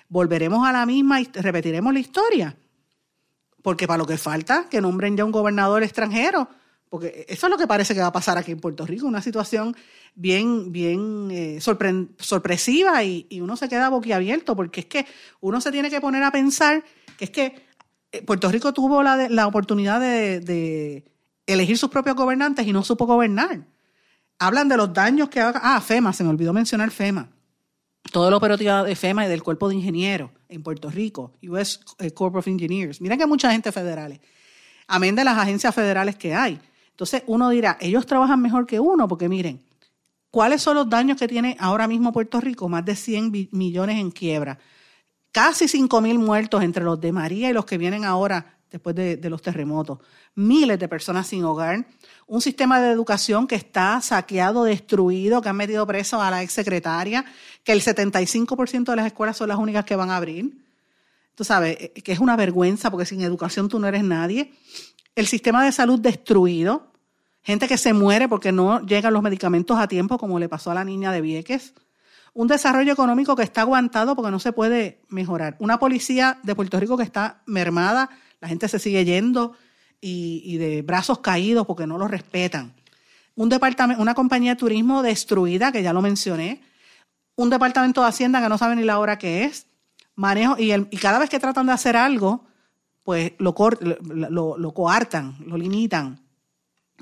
¿volveremos a la misma y repetiremos la historia? Porque para lo que falta, que nombren ya un gobernador extranjero, porque eso es lo que parece que va a pasar aquí en Puerto Rico, una situación bien, bien eh, sorpresiva y, uno se queda boquiabierto, porque es que uno se tiene que poner a pensar que es que Puerto Rico tuvo la, la oportunidad de, elegir sus propios gobernantes y no supo gobernar. Hablan de los daños que haga. Ah, FEMA, se me olvidó mencionar FEMA. Todo lo operativo de FEMA y del cuerpo de ingenieros en Puerto Rico, US eh, Corp of Engineers. Miren que hay mucha gente federales. Amén de las agencias federales que hay. Entonces uno dirá, ellos trabajan mejor que uno, porque miren, ¿cuáles son los daños que tiene ahora mismo Puerto Rico? Más de 100 millones en quiebra casi 5.000 muertos entre los de María y los que vienen ahora después de, los terremotos, miles de personas sin hogar, un sistema de educación que está saqueado, destruido, que han metido preso a la exsecretaria, que el 75% de las escuelas son las únicas que van a abrir. Tú sabes, eh, que es una vergüenza porque sin educación tú no eres nadie. El sistema de salud destruido, gente que se muere porque no llegan los medicamentos a tiempo, como le pasó a la niña de Vieques un desarrollo económico que está aguantado porque no se puede mejorar. Una policía de Puerto Rico que está mermada, la gente se sigue yendo y, de brazos caídos porque no lo respetan. Un departamento, una compañía de turismo destruida, que ya lo mencioné. Un departamento de Hacienda que no sabe ni la hora que es. Manejo, y, y cada vez que tratan de hacer algo, pues lo, lo, coartan, lo limitan.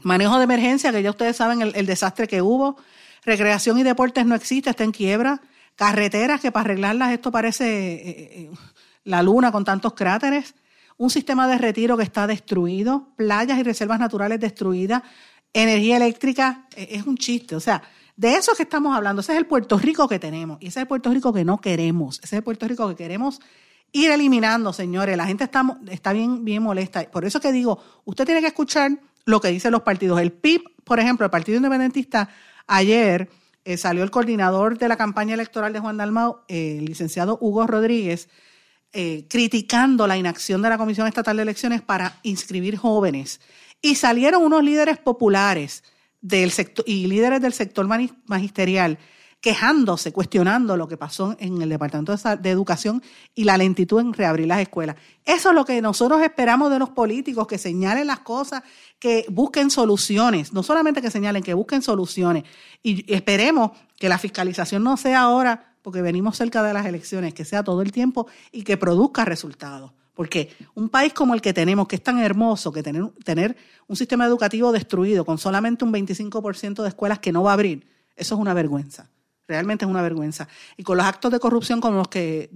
Manejo de emergencia, que ya ustedes saben el desastre que hubo Recreación y deportes no existe, está en quiebra. Carreteras que para arreglarlas esto parece eh, eh, la luna con tantos cráteres. Un sistema de retiro que está destruido. Playas y reservas naturales destruidas. Energía eléctrica eh, es un chiste. O sea, de eso que estamos hablando. Ese es el Puerto Rico que tenemos. Y ese es el Puerto Rico que no queremos. Ese es el Puerto Rico que queremos ir eliminando, señores. La gente está, está bien, bien molesta. Por eso que digo, usted tiene que escuchar lo que dicen los partidos. El PIB, por ejemplo, el Partido Independentista, Ayer eh, salió el coordinador de la campaña electoral de Juan Dalmau, eh, el licenciado Hugo Rodríguez, eh, criticando la inacción de la Comisión Estatal de Elecciones para inscribir jóvenes. Y salieron unos líderes populares del sector, y líderes del sector magisterial quejándose, cuestionando lo que pasó en el Departamento de Educación y la lentitud en reabrir las escuelas. Eso es lo que nosotros esperamos de los políticos, que señalen las cosas, que busquen soluciones, no solamente que señalen, que busquen soluciones. Y esperemos que la fiscalización no sea ahora, porque venimos cerca de las elecciones, que sea todo el tiempo y que produzca resultados. Porque un país como el que tenemos, que es tan hermoso, que tener, tener un sistema educativo destruido con solamente un 25% de escuelas que no va a abrir, eso es una vergüenza. Realmente es una vergüenza. Y con los actos de corrupción como los que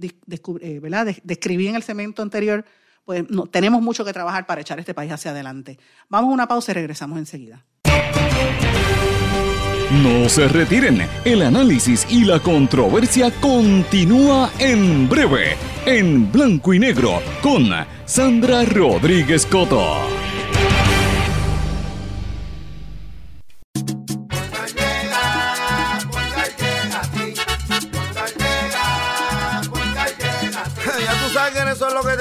eh, describí en el cemento anterior, pues no, tenemos mucho que trabajar para echar este país hacia adelante. Vamos a una pausa y regresamos enseguida. No se retiren, el análisis y la controversia continúa en breve, en blanco y negro, con Sandra Rodríguez Coto.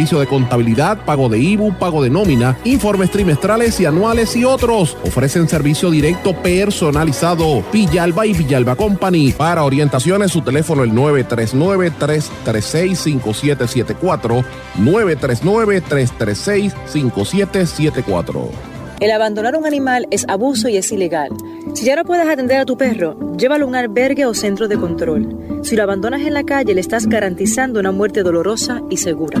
servicio de contabilidad, pago de IBU, pago de nómina, informes trimestrales y anuales y otros. Ofrecen servicio directo personalizado. Villalba y Villalba Company. Para orientaciones, su teléfono el 939-336-5774. 939-336-5774. El abandonar un animal es abuso y es ilegal. Si ya no puedes atender a tu perro, llévalo a un albergue o centro de control. Si lo abandonas en la calle, le estás garantizando una muerte dolorosa y segura.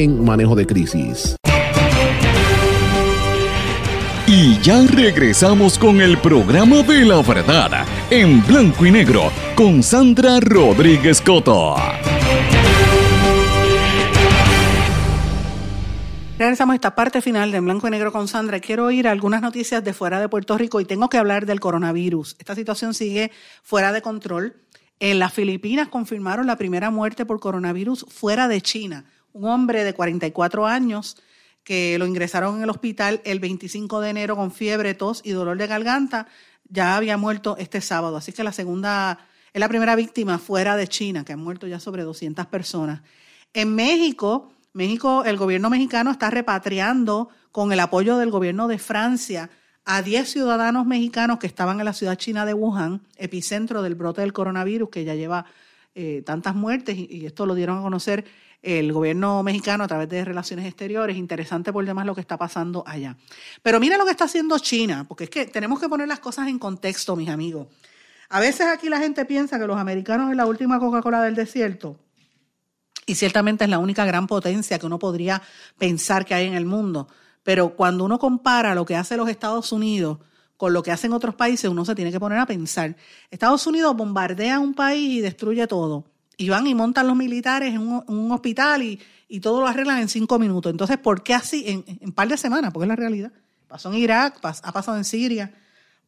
manejo de crisis. Y ya regresamos con el programa de la verdad en blanco y negro con Sandra Rodríguez Coto. Regresamos a esta parte final de En Blanco y Negro con Sandra. Quiero oír algunas noticias de fuera de Puerto Rico y tengo que hablar del coronavirus. Esta situación sigue fuera de control. En las Filipinas confirmaron la primera muerte por coronavirus fuera de China un hombre de 44 años que lo ingresaron en el hospital el 25 de enero con fiebre, tos y dolor de garganta, ya había muerto este sábado. Así que la segunda, es la primera víctima fuera de China, que han muerto ya sobre 200 personas. En México, México, el gobierno mexicano está repatriando con el apoyo del gobierno de Francia a 10 ciudadanos mexicanos que estaban en la ciudad china de Wuhan, epicentro del brote del coronavirus que ya lleva eh, tantas muertes y esto lo dieron a conocer el gobierno mexicano a través de relaciones exteriores. Interesante por demás lo que está pasando allá. Pero mira lo que está haciendo China, porque es que tenemos que poner las cosas en contexto, mis amigos. A veces aquí la gente piensa que los americanos es la última Coca-Cola del desierto. Y ciertamente es la única gran potencia que uno podría pensar que hay en el mundo. Pero cuando uno compara lo que hace los Estados Unidos con lo que hacen otros países, uno se tiene que poner a pensar. Estados Unidos bombardea un país y destruye todo y van y montan los militares en un, hospital y, todo lo arreglan en cinco minutos. Entonces, ¿por qué así en, un par de semanas? Porque es la realidad. Pasó en Irak, ha pasado en Siria.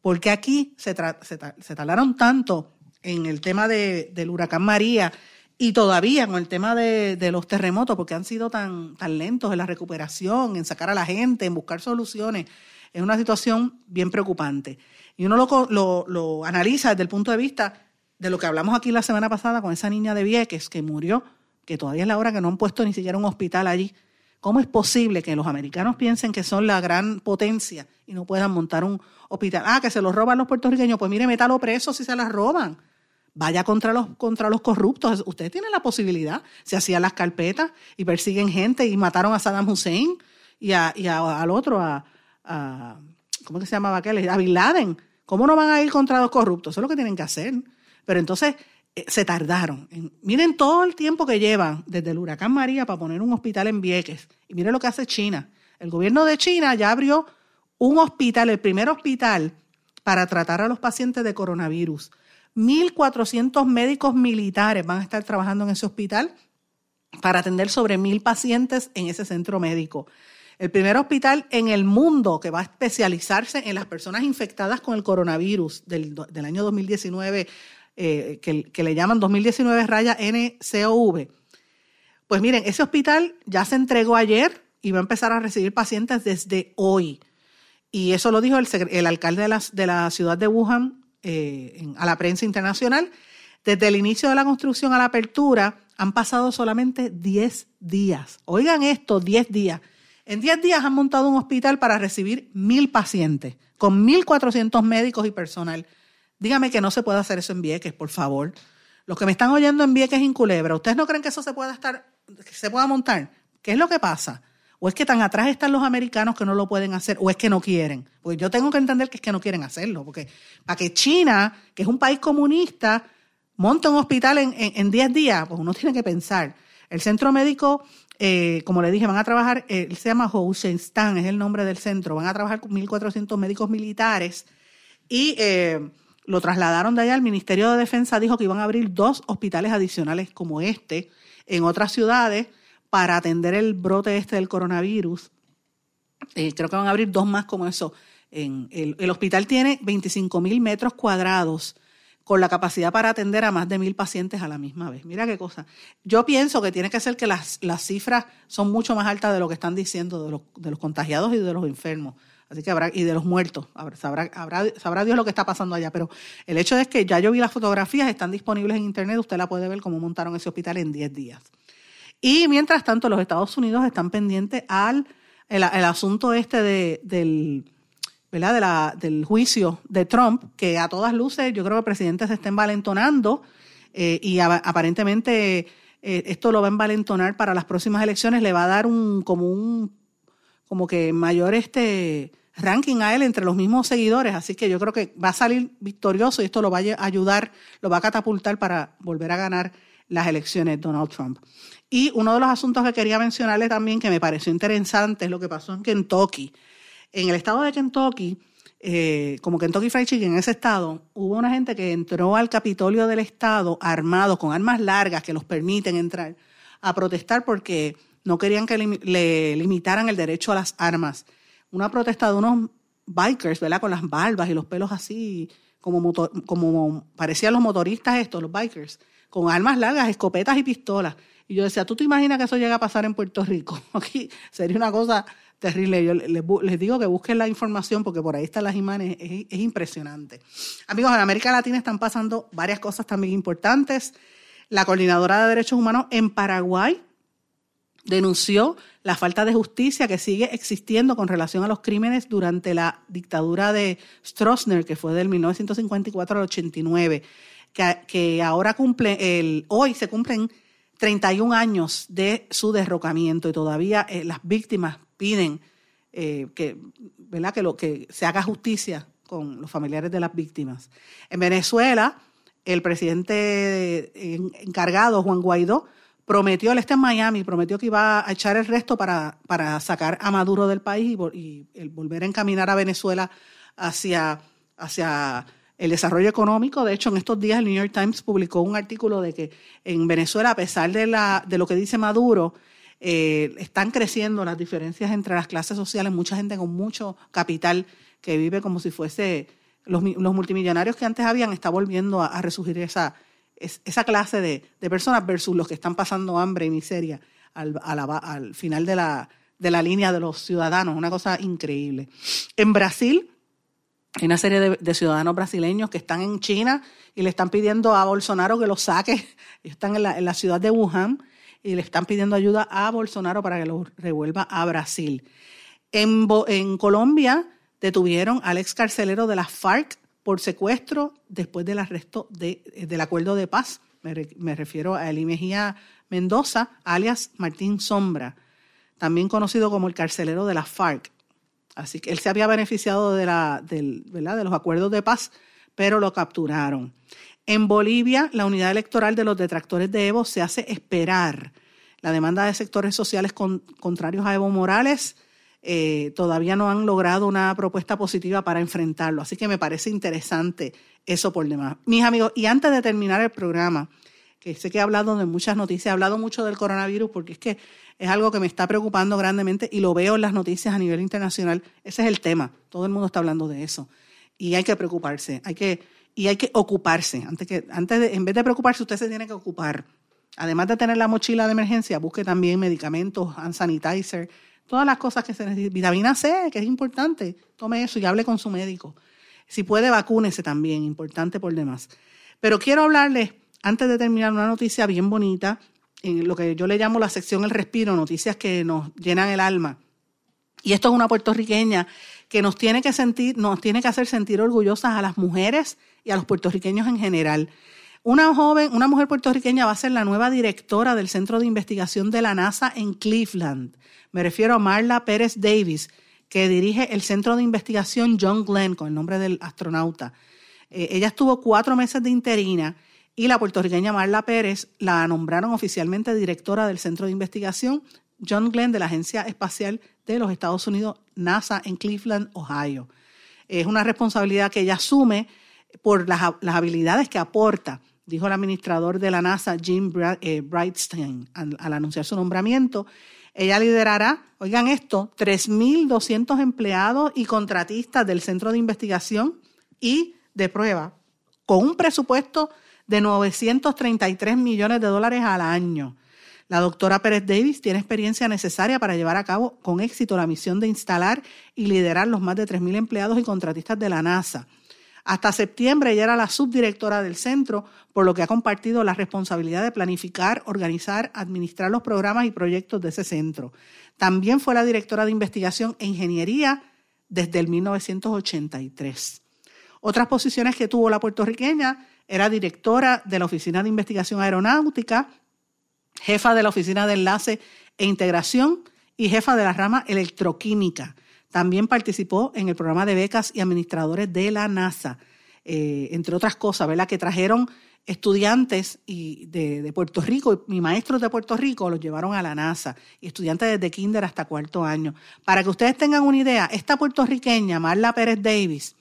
¿Por qué aquí se, se, tardaron tanto en el tema del huracán María y todavía con el tema de, los terremotos? Porque han sido tan, tan lentos en la recuperación, en sacar a la gente, en buscar soluciones. Es una situación bien preocupante. Y uno lo, lo, lo analiza desde el punto de vista de lo que hablamos aquí la semana pasada con esa niña de Vieques que murió, que todavía es la hora que no han puesto ni siquiera un hospital allí. ¿Cómo es posible que los americanos piensen que son la gran potencia y no puedan montar un hospital? Ah, que se los roban los puertorriqueños. Pues mire, métalo preso si se las roban. Vaya contra los, contra los corruptos. Ustedes tienen la posibilidad. Se hacían las carpetas y persiguen gente y mataron a Saddam Hussein y, a, al otro, a, ¿cómo que se llamaba aquel? A Bin Laden. ¿Cómo no van a ir contra los corruptos? Eso es lo que tienen que hacer. Pero entonces eh, se tardaron. miren todo el tiempo que llevan desde el huracán María para poner un hospital en Vieques. Y miren lo que hace China. El gobierno de China ya abrió un hospital, el primer hospital para tratar a los pacientes de coronavirus. 1.400 médicos militares van a estar trabajando en ese hospital para atender sobre mil pacientes en ese centro médico. El primer hospital en el mundo que va a especializarse en las personas infectadas con el coronavirus del, año 2019, eh, que, le llaman 2019 raya NCOV. Pues miren, ese hospital ya se entregó ayer y va a empezar a recibir pacientes desde hoy. Y eso lo dijo el, alcalde de la, de la, ciudad de Wuhan eh, a la prensa internacional. Desde el inicio de la construcción a la apertura han pasado solamente 10 días. Oigan esto, 10 días. En 10 días han montado un hospital para recibir mil pacientes, con 1.400 médicos y personal. Dígame que no se puede hacer eso en Vieques, por favor. Los que me están oyendo en Vieques en Culebra, ¿ustedes no creen que eso se pueda estar, se pueda montar? ¿Qué es lo que pasa? ¿O es que tan atrás están los americanos que no lo pueden hacer? ¿O es que no quieren? Porque yo tengo que entender que es que no quieren hacerlo. Porque para que China, que es un país comunista, monte un hospital en 10 días, pues uno tiene que pensar. El centro médico, eh, como le dije, van a trabajar, eh, se llama Stan, es el nombre del centro, van a trabajar con 1.400 médicos militares y eh, lo trasladaron de allá al Ministerio de Defensa, dijo que iban a abrir dos hospitales adicionales como este en otras ciudades para atender el brote este del coronavirus. Eh, creo que van a abrir dos más como eso. En el, hospital tiene 25 mil metros cuadrados con la capacidad para atender a más de mil pacientes a la misma vez. Mira qué cosa. Yo pienso que tiene que ser que las, las cifras son mucho más altas de lo que están diciendo de de los contagiados y de los enfermos. Así que habrá, y de los muertos. Sabrá, habrá, sabrá Dios lo que está pasando allá. Pero el hecho es que ya yo vi las fotografías, están disponibles en internet, usted la puede ver cómo montaron ese hospital en 10 días. Y mientras tanto, los Estados Unidos están pendientes al el, asunto este de, del, ¿verdad? De la, del juicio de Trump, que a todas luces yo creo que el presidente se está envalentonando eh, y aparentemente eh, esto lo va a envalentonar para las próximas elecciones, le va a dar un como un como que mayor este ranking a él entre los mismos seguidores, así que yo creo que va a salir victorioso y esto lo va a ayudar, lo va a catapultar para volver a ganar las elecciones Donald Trump. Y uno de los asuntos que quería mencionarle también, que me pareció interesante, es lo que pasó en Kentucky. En el estado de Kentucky, eh, como Kentucky Fried Chicken, en ese estado, hubo una gente que entró al Capitolio del estado armado con armas largas que los permiten entrar a protestar porque no querían que le, limitaran el derecho a las armas. Una protesta de unos bikers, ¿verdad? Con las barbas y los pelos así, como, como parecían los motoristas estos, los bikers, con armas largas, escopetas y pistolas. Y yo decía, ¿tú te imaginas que eso llega a pasar en Puerto Rico? Aquí sería una cosa terrible. Yo les, digo que busquen la información porque por ahí están las imágenes, es, es, impresionante. Amigos, en América Latina están pasando varias cosas también importantes. La Coordinadora de Derechos Humanos en Paraguay denunció la falta de justicia que sigue existiendo con relación a los crímenes durante la dictadura de Stroessner, que fue del 1954 al 89, que, que ahora cumple, el, hoy se cumplen 31 años de su derrocamiento y todavía eh, las víctimas piden eh, que, ¿verdad? Que, lo, que se haga justicia con los familiares de las víctimas. En Venezuela, el presidente eh, encargado, Juan Guaidó, prometió, él está en Miami, prometió que iba a echar el resto para, para sacar a Maduro del país y, volver a encaminar a Venezuela hacia, hacia el desarrollo económico. De hecho, en estos días el New York Times publicó un artículo de que en Venezuela, a pesar de, la, de lo que dice Maduro, eh, están creciendo las diferencias entre las clases sociales, mucha gente con mucho capital que vive como si fuese los, multimillonarios que antes habían, está volviendo a, resurgir esa, esa clase de, personas versus los que están pasando hambre y miseria al, al final de la, de la línea de los ciudadanos, una cosa increíble. En Brasil, hay una serie de, ciudadanos brasileños que están en China y le están pidiendo a Bolsonaro que los saque. están en la, ciudad de Wuhan y le están pidiendo ayuda a Bolsonaro para que los revuelva a Brasil. En, en Colombia detuvieron al ex carcelero de la FARC por secuestro después del arresto del acuerdo de paz. Me, refiero a Eli Mejía Mendoza, alias Martín Sombra, también conocido como el carcelero de la FARC. Así que él se había beneficiado de, la, ¿verdad? de los acuerdos de paz, pero lo capturaron. En Bolivia, la unidad electoral de los detractores de Evo se hace esperar. La demanda de sectores sociales contrarios a Evo Morales eh, todavía no han logrado una propuesta positiva para enfrentarlo. Así que me parece interesante eso por demás. Mis amigos, y antes de terminar el programa, que sé que he hablado de muchas noticias, he hablado mucho del coronavirus porque es que es algo que me está preocupando grandemente y lo veo en las noticias a nivel internacional. Ese es el tema, todo el mundo está hablando de eso. Y hay que preocuparse, hay que, y hay que ocuparse. Antes que, antes de, en vez de preocuparse, usted se tiene que ocupar. Además de tener la mochila de emergencia, busque también medicamentos, hand sanitizer, todas las cosas que se necesitan. Vitamina C, que es importante, tome eso y hable con su médico. Si puede, vacúnese también, importante por demás. Pero quiero hablarles, antes de terminar, una noticia bien bonita, en lo que yo le llamo la sección El Respiro, noticias que nos llenan el alma. Y esto es una puertorriqueña que nos tiene que sentir, nos tiene que hacer sentir orgullosas a las mujeres y a los puertorriqueños en general. Una joven, una mujer puertorriqueña va a ser la nueva directora del Centro de Investigación de la NASA en Cleveland. Me refiero a Marla Pérez Davis, que dirige el Centro de Investigación John Glenn, con el nombre del astronauta. Eh, ella estuvo cuatro meses de interina y la puertorriqueña Marla Pérez la nombraron oficialmente directora del Centro de Investigación John Glenn de la Agencia Espacial de los Estados Unidos, NASA, en Cleveland, Ohio. Es una responsabilidad que ella asume por las, habilidades que aporta, dijo el administrador de la NASA, Jim eh, Brightstein, al, anunciar su nombramiento. Ella liderará, oigan esto, 3.200 empleados y contratistas del Centro de Investigación y de Prueba, con un presupuesto de 933 millones de dólares al año. La doctora Pérez Davis tiene experiencia necesaria para llevar a cabo con éxito la misión de instalar y liderar los más de 3.000 empleados y contratistas de la NASA. Hasta septiembre ella era la subdirectora del centro, por lo que ha compartido la responsabilidad de planificar, organizar, administrar los programas y proyectos de ese centro. También fue la directora de investigación e ingeniería desde el 1983. Otras posiciones que tuvo la puertorriqueña era directora de la Oficina de Investigación Aeronáutica, jefa de la Oficina de Enlace e Integración y jefa de la rama Electroquímica. También participó en el programa de becas y administradores de la NASA, eh, entre otras cosas, ¿verdad? Que trajeron estudiantes y de, Puerto Rico y maestros de Puerto Rico los llevaron a la NASA estudiantes desde kinder hasta cuarto año. Para que ustedes tengan una idea, esta puertorriqueña, Marla Pérez Davis,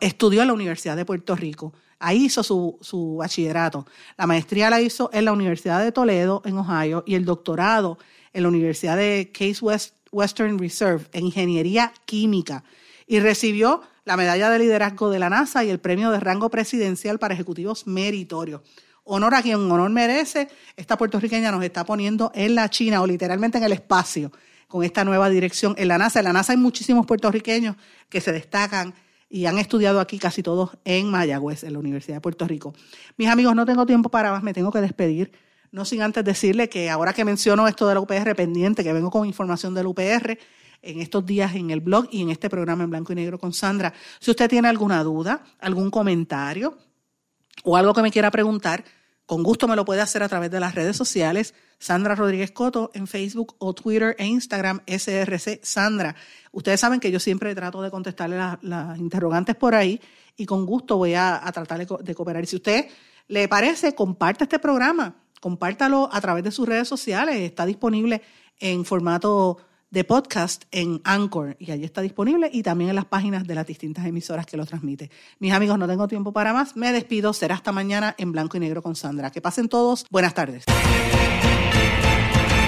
estudió en la Universidad de Puerto Rico Ahí hizo su, bachillerato. La maestría la hizo en la Universidad de Toledo, en Ohio, y el doctorado en la Universidad de Case West, Western Reserve en Ingeniería Química. Y recibió la medalla de liderazgo de la NASA y el premio de rango presidencial para ejecutivos meritorios. Honor a quien honor merece. Esta puertorriqueña nos está poniendo en la China o literalmente en el espacio con esta nueva dirección en la NASA. En la NASA hay muchísimos puertorriqueños que se destacan y han estudiado aquí casi todos en Mayagüez, en la Universidad de Puerto Rico. Mis amigos, no tengo tiempo para más, me tengo que despedir. No sin antes decirle que ahora que menciono esto de la UPR pendiente, que vengo con información del UPR en estos días en el blog y en este programa en blanco y negro con Sandra, si usted tiene alguna duda, algún comentario o algo que me quiera preguntar, con gusto me lo puede hacer a través de las redes sociales. Sandra Rodríguez Coto en Facebook o Twitter e Instagram, SRC Sandra. Ustedes saben que yo siempre trato de contestarle las, interrogantes por ahí y con gusto voy a, tratar de, cooperar. Y si usted le parece, comparte este programa, compártalo a través de sus redes sociales. Está disponible en formato de podcast en Anchor y allí está disponible y también en las páginas de las distintas emisoras que lo transmite. Mis amigos, no tengo tiempo para más. Me despido. Será hasta mañana en blanco y negro con Sandra. Que pasen todos. Buenas tardes.